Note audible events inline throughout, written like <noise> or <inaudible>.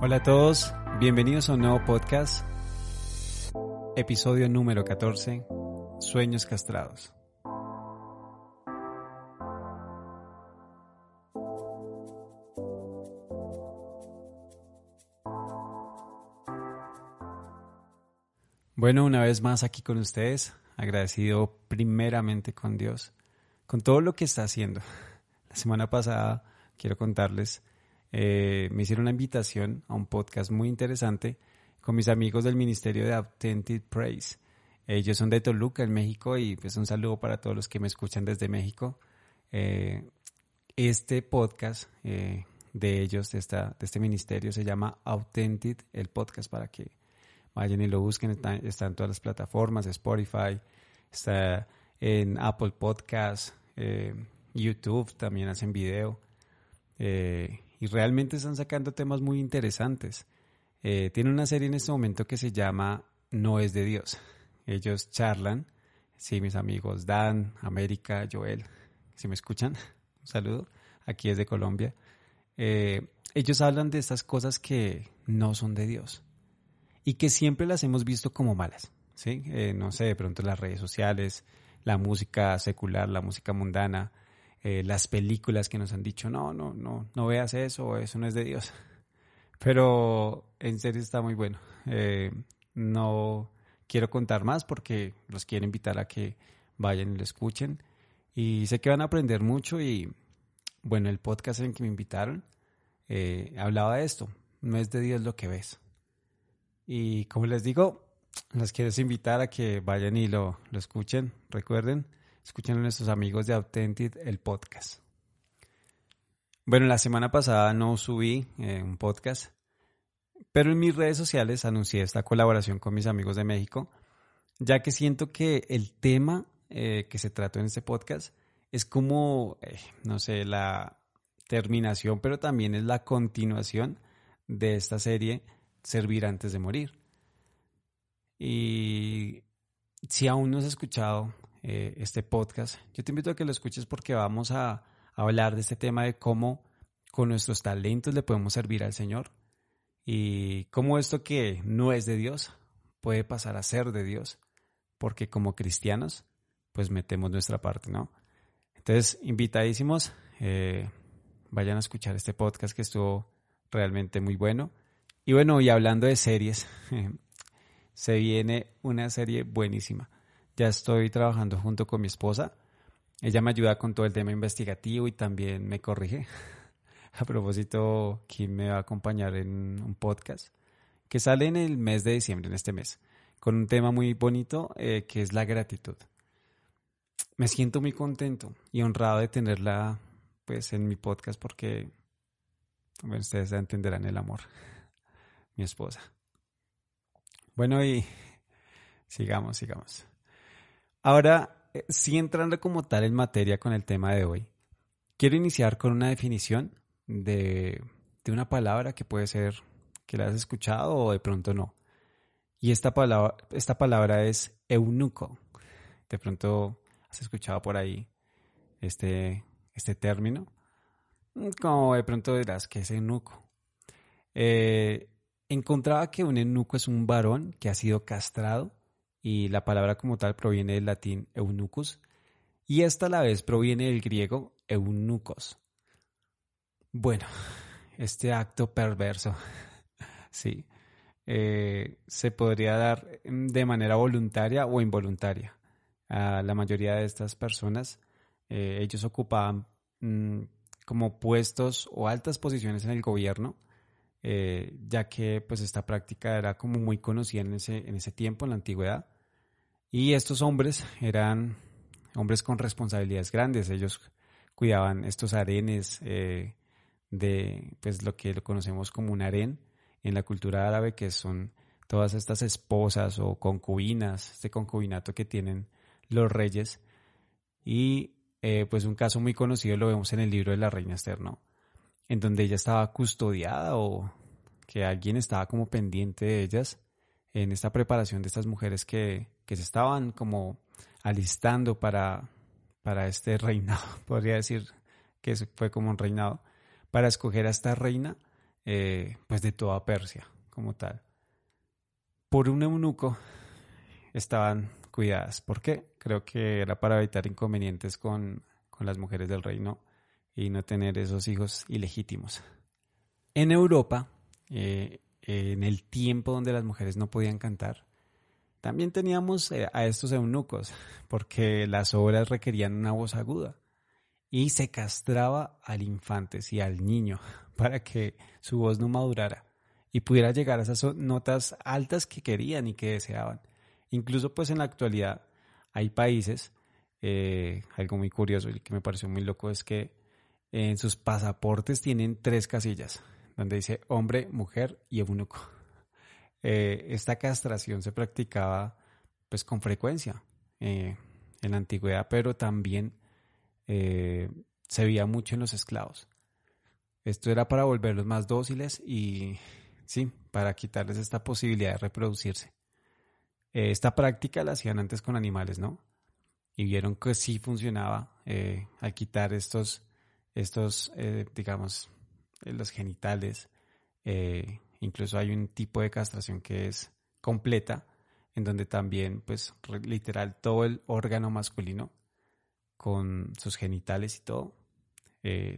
Hola a todos, bienvenidos a un nuevo podcast, episodio número 14, Sueños Castrados. Bueno, una vez más aquí con ustedes, agradecido primeramente con Dios, con todo lo que está haciendo. La semana pasada, quiero contarles, eh, me hicieron una invitación a un podcast muy interesante con mis amigos del Ministerio de Authentic Praise. Ellos son de Toluca, en México, y pues un saludo para todos los que me escuchan desde México. Eh, este podcast eh, de ellos, de, esta, de este ministerio, se llama Authentic, el podcast, para que vayan y lo busquen. Está, en todas las plataformas, Spotify, está en Apple Podcasts, YouTube, también hacen video. Eh, y realmente están sacando temas muy interesantes. Eh, tiene una serie en este momento que se llama No es de Dios. Ellos charlan, sí, mis amigos Dan, América, Joel, si me escuchan, un saludo, aquí es de Colombia. Eh, ellos hablan de estas cosas que no son de Dios y que siempre las hemos visto como malas, ¿sí? Eh, no sé, de pronto las redes sociales, la música secular, la música mundana, eh, las películas que nos han dicho, no, no, no, no veas eso, eso no es de Dios. <laughs> Pero en serio está muy bueno. Eh, no quiero contar más porque los quiero invitar a que vayan y lo escuchen. Y sé que van a aprender mucho y bueno, el podcast en que me invitaron eh, hablaba de esto. No es de Dios lo que ves. Y como les digo, los quiero invitar a que vayan y lo, lo escuchen. Recuerden, Escuchen a nuestros amigos de Authentic el podcast. Bueno, la semana pasada no subí eh, un podcast, pero en mis redes sociales anuncié esta colaboración con mis amigos de México, ya que siento que el tema eh, que se trató en este podcast es como, eh, no sé, la terminación, pero también es la continuación de esta serie Servir antes de morir. Y si aún no has escuchado eh, este podcast, yo te invito a que lo escuches porque vamos a, hablar de este tema de cómo con nuestros talentos le podemos servir al Señor y cómo esto que no es de Dios puede pasar a ser de Dios, porque como cristianos, pues metemos nuestra parte, ¿no? Entonces, invitadísimos, eh, vayan a escuchar este podcast que estuvo realmente muy bueno. Y bueno, y hablando de series, <laughs> se viene una serie buenísima. Ya estoy trabajando junto con mi esposa. Ella me ayuda con todo el tema investigativo y también me corrige. <laughs> A propósito, Kim me va a acompañar en un podcast que sale en el mes de diciembre, en este mes, con un tema muy bonito eh, que es la gratitud. Me siento muy contento y honrado de tenerla pues en mi podcast porque ustedes entenderán el amor. <laughs> Mi esposa. Bueno, y sigamos, sigamos. Ahora, eh, sí entrando como tal en materia con el tema de hoy, quiero iniciar con una definición de, una palabra que puede ser que la has escuchado o de pronto no. Y esta palabra, esta palabra es eunuco. De pronto has escuchado por ahí este, este término. Como de pronto dirás que es eunuco. Eh, encontraba que un eunuco es un varón que ha sido castrado y la palabra como tal proviene del latín eunucus y esta a la vez proviene del griego eunucos. Bueno, <laughs> este acto perverso, <laughs> sí, eh, se podría dar de manera voluntaria o involuntaria. A la mayoría de estas personas, eh, ellos ocupaban mm, como puestos o altas posiciones en el gobierno, eh, ya que pues esta práctica era como muy conocida en ese, en ese tiempo, en la antigüedad. Y estos hombres eran hombres con responsabilidades grandes. Ellos cuidaban estos arenes eh, de pues lo que conocemos como un harén en la cultura árabe, que son todas estas esposas o concubinas, este concubinato que tienen los reyes. Y eh, pues un caso muy conocido lo vemos en el libro de la reina Esther, ¿no? En donde ella estaba custodiada o que alguien estaba como pendiente de ellas en esta preparación de estas mujeres que, que se estaban como alistando para, para este reinado, <laughs> podría decir que fue como un reinado, para escoger a esta reina eh, pues de toda Persia como tal. Por un eunuco estaban cuidadas. ¿Por qué? Creo que era para evitar inconvenientes con, con las mujeres del reino y no tener esos hijos ilegítimos. En Europa, eh, en el tiempo donde las mujeres no podían cantar, también teníamos eh, a estos eunucos, porque las obras requerían una voz aguda y se castraba al infante y al niño <laughs> para que su voz no madurara y pudiera llegar a esas notas altas que querían y que deseaban. Incluso pues en la actualidad hay países, eh, algo muy curioso y que me pareció muy loco es que en sus pasaportes tienen tres casillas, donde dice hombre, mujer y eunuco. Eh, esta castración se practicaba pues con frecuencia eh, en la antigüedad, pero también se veía mucho en los esclavos. Esto era para volverlos más dóciles y sí, para quitarles esta posibilidad de reproducirse. Eh, esta práctica la hacían antes con animales, ¿no? Y vieron que sí funcionaba eh, al quitar estos, estos eh, digamos, los genitales. incluso hay un tipo de castración que es completa, en donde también, pues, literal, todo el órgano masculino con sus genitales y todo,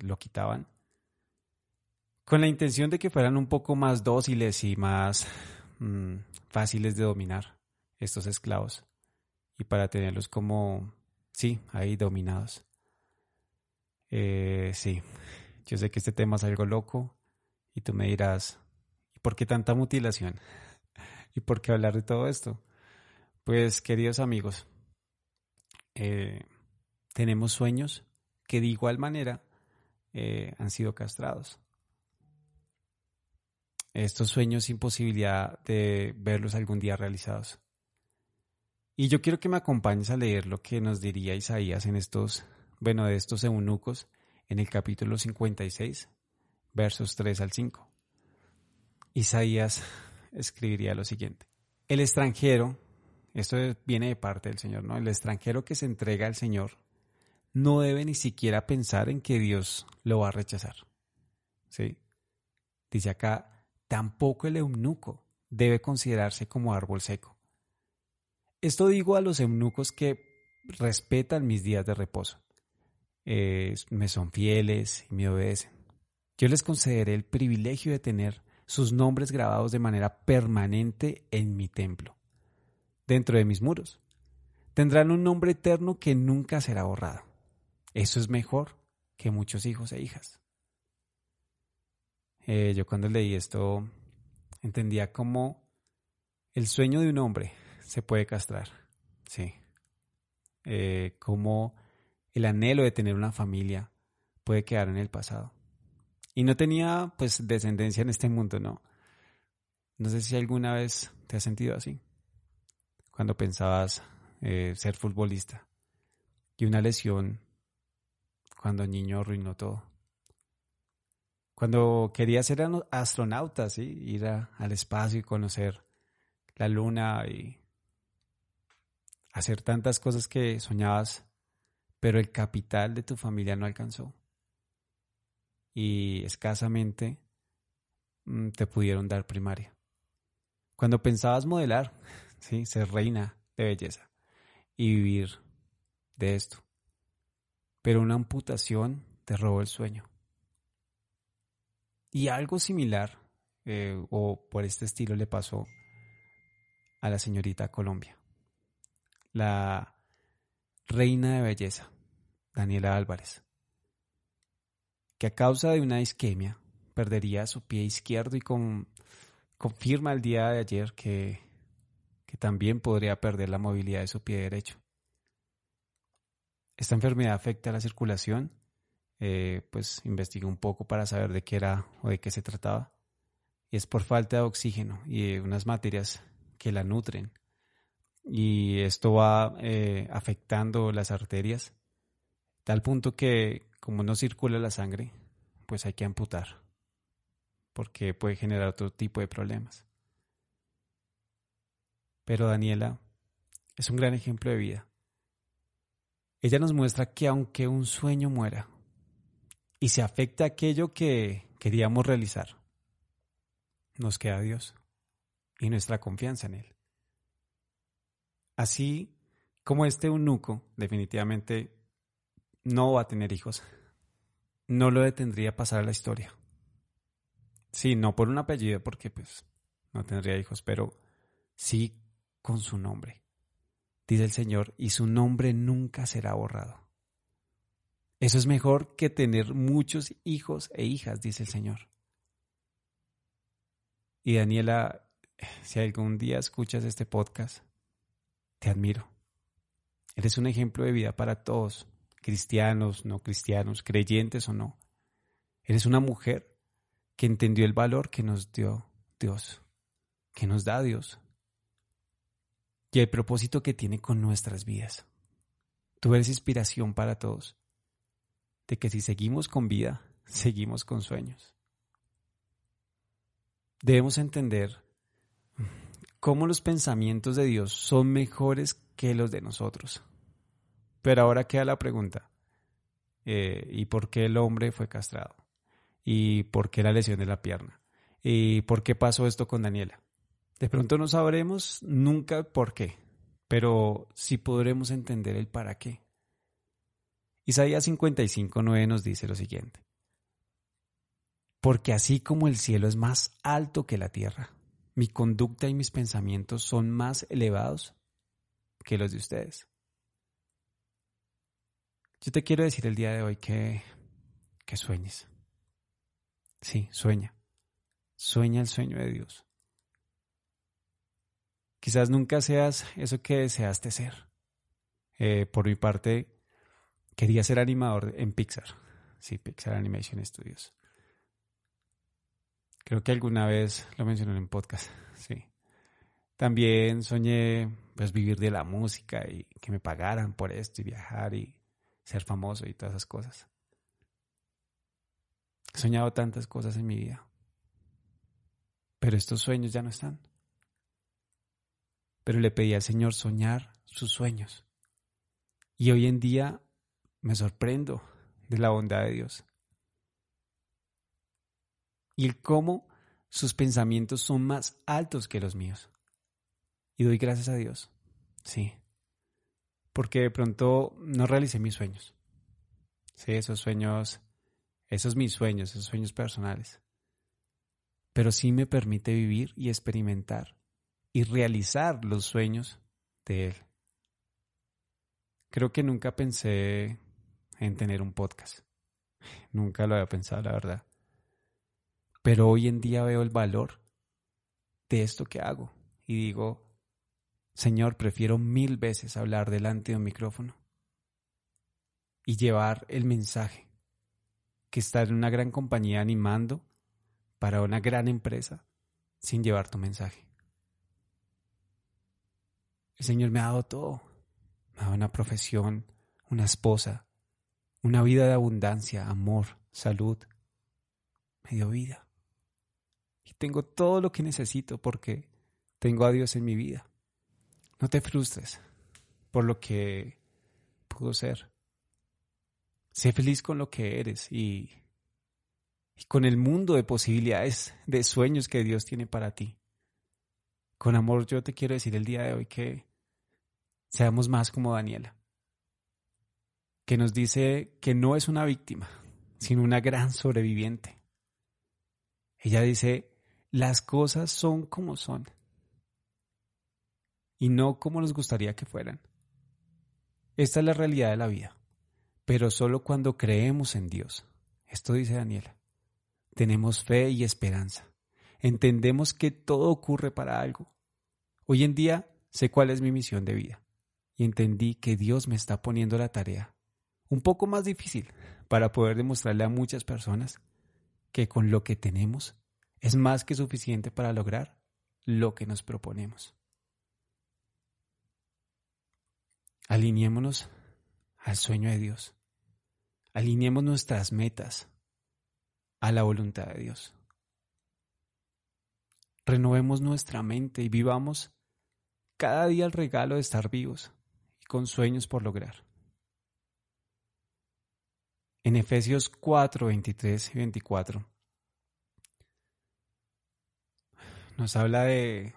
lo quitaban con la intención de que fueran un poco más dóciles y más mm, fáciles de dominar estos esclavos y para tenerlos como, sí, ahí dominados. Eh, sí, yo sé que este tema es algo loco y tú me dirás, ¿y por qué tanta mutilación? <laughs> ¿Y por qué hablar de todo esto? Pues queridos amigos, eh, tenemos sueños que de igual manera eh, han sido castrados. Estos sueños sin posibilidad de verlos algún día realizados. Y yo quiero que me acompañes a leer lo que nos diría Isaías en estos, bueno, de estos eunucos en el capítulo 56, versos 3 al 5. Isaías escribiría lo siguiente. El extranjero, esto viene de parte del Señor, ¿no? El extranjero que se entrega al Señor no debe ni siquiera pensar en que Dios lo va a rechazar. ¿Sí? Dice acá, tampoco el eunuco debe considerarse como árbol seco esto digo a los eunucos que respetan mis días de reposo. Me son fieles y me obedecen. Yo les concederé el privilegio de tener sus nombres grabados de manera permanente en mi templo, dentro de mis muros. Tendrán un nombre eterno que nunca será borrado. Eso es mejor que muchos hijos e hijas. Eh, yo cuando leí esto entendía como el sueño de un hombre se puede castrar, sí. Eh, como el anhelo de tener una familia puede quedar en el pasado. Y no tenía pues descendencia en este mundo, ¿no? No sé si alguna vez te has sentido así, cuando pensabas eh, ser futbolista y una lesión cuando niño arruinó todo. Cuando quería ser astronauta, ¿sí? ir al espacio y conocer la luna y hacer tantas cosas que soñabas, pero el capital de tu familia no alcanzó. Y escasamente mm, te pudieron dar primaria. Cuando pensabas modelar, <laughs> ¿sí? ser reina de belleza y vivir de esto. Pero una amputación te robó el sueño. Y algo similar eh, o por este estilo le pasó a la señorita Colombia la reina de belleza, Daniela Álvarez, que a causa de una isquemia perdería su pie izquierdo y confirma el día de ayer que, que también podría perder la movilidad de su pie derecho. Esta enfermedad afecta a la circulación, eh, pues investigué un poco para saber de qué era o de qué se trataba. Y es por falta de oxígeno y de unas materias que la nutren y esto va eh, afectando las arterias, tal punto que como no circula la sangre, pues hay que amputar, porque puede generar otro tipo de problemas. Pero Daniela es un gran ejemplo de vida. Ella nos muestra que aunque un sueño muera y se afecta aquello que queríamos realizar, nos queda Dios y nuestra confianza en Él. Así como este eunuco definitivamente no va a tener hijos, no lo detendría pasar a la historia. Sí, no por un apellido, porque pues no tendría hijos, pero sí con su nombre. Dice el Señor, y su nombre nunca será borrado. Eso es mejor que tener muchos hijos e hijas, dice el Señor. Y Daniela, si algún día escuchas este podcast, te admiro. Eres un ejemplo de vida para todos, cristianos, no cristianos, creyentes o no. Eres una mujer que entendió el valor que nos dio Dios, que nos da Dios, y el propósito que tiene con nuestras vidas. Tú eres inspiración para todos, de que si seguimos con vida, <laughs> seguimos con sueños. Debemos entender cómo los pensamientos de Dios son mejores que los de nosotros. Pero ahora queda la pregunta, eh, ¿y por qué el hombre fue castrado? ¿Y por qué la lesión de la pierna? ¿Y por qué pasó esto con Daniela? De pronto no sabremos nunca por qué, pero sí podremos entender el para qué. Isaías 55.9 nos dice lo siguiente. Porque así como el cielo es más alto que la tierra, mi conducta y mis pensamientos son más elevados que los de ustedes. Yo te quiero decir el día de hoy que, que sueñes. Sí, sueña. Sueña el sueño de Dios. Quizás nunca seas eso que deseaste ser. Eh, por mi parte, quería ser animador en Pixar. Sí, Pixar Animation Studios. Creo que alguna vez lo mencioné en podcast, sí. También soñé pues vivir de la música y que me pagaran por esto y viajar y ser famoso y todas esas cosas. He soñado tantas cosas en mi vida. Pero estos sueños ya no están. Pero le pedí al Señor soñar sus sueños. Y hoy en día me sorprendo de la bondad de Dios y el cómo sus pensamientos son más altos que los míos. Y doy gracias a Dios. Sí. Porque de pronto no realicé mis sueños. Sí, esos sueños, esos mis sueños, esos sueños personales. Pero sí me permite vivir y experimentar y realizar los sueños de Él. Creo que nunca pensé en tener un podcast. Nunca lo había pensado, la verdad. Pero hoy en día veo el valor de esto que hago y digo, Señor, prefiero mil veces hablar delante de un micrófono y llevar el mensaje que estar en una gran compañía animando para una gran empresa sin llevar tu mensaje. El Señor me ha dado todo. Me ha dado una profesión, una esposa, una vida de abundancia, amor, salud. Me dio vida tengo todo lo que necesito porque tengo a Dios en mi vida. No te frustres por lo que pudo ser. Sé feliz con lo que eres y, y con el mundo de posibilidades, de sueños que Dios tiene para ti. Con amor yo te quiero decir el día de hoy que seamos más como Daniela, que nos dice que no es una víctima, sino una gran sobreviviente. Ella dice, las cosas son como son y no como nos gustaría que fueran. Esta es la realidad de la vida, pero solo cuando creemos en Dios. Esto dice Daniela. Tenemos fe y esperanza. Entendemos que todo ocurre para algo. Hoy en día sé cuál es mi misión de vida y entendí que Dios me está poniendo la tarea un poco más difícil para poder demostrarle a muchas personas que con lo que tenemos es más que suficiente para lograr lo que nos proponemos. Alineémonos al sueño de Dios. Alineemos nuestras metas a la voluntad de Dios. Renovemos nuestra mente y vivamos cada día el regalo de estar vivos y con sueños por lograr. En Efesios 4, 23 y 24 nos habla de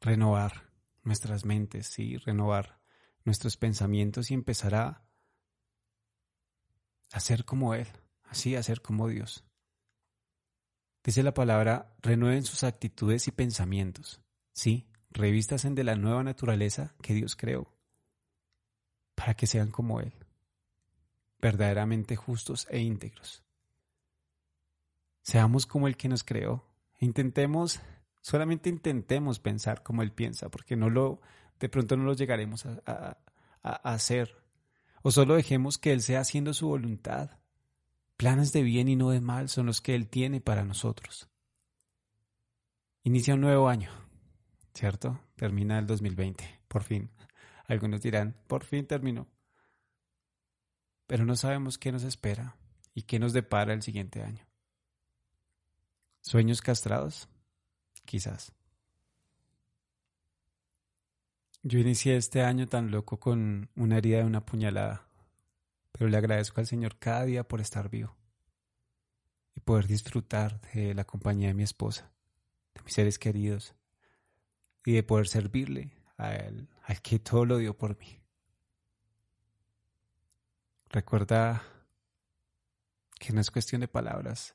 renovar nuestras mentes, sí, renovar nuestros pensamientos y empezar a hacer como Él, así, a ser como Dios. Dice la palabra, renueven sus actitudes y pensamientos, sí, revístasen de la nueva naturaleza que Dios creó, para que sean como Él, verdaderamente justos e íntegros. Seamos como el que nos creó. Intentemos, solamente intentemos pensar como Él piensa, porque no lo, de pronto no lo llegaremos a, a hacer. O solo dejemos que Él sea haciendo su voluntad. Planes de bien y no de mal son los que Él tiene para nosotros. Inicia un nuevo año, ¿cierto? Termina el 2020, por fin. Algunos dirán, por fin terminó. Pero no sabemos qué nos espera y qué nos depara el siguiente año. ¿Sueños castrados? Quizás. Yo inicié este año tan loco con una herida de una puñalada, pero le agradezco al Señor cada día por estar vivo y poder disfrutar de la compañía de mi esposa, de mis seres queridos y de poder servirle a Él, al que todo lo dio por mí. Recuerda que no es cuestión de palabras.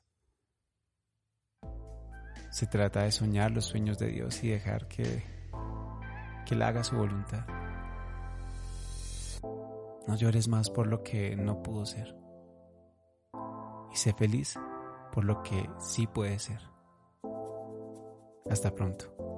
Se trata de soñar los sueños de Dios y dejar que, que Él haga su voluntad. No llores más por lo que no pudo ser. Y sé feliz por lo que sí puede ser. Hasta pronto.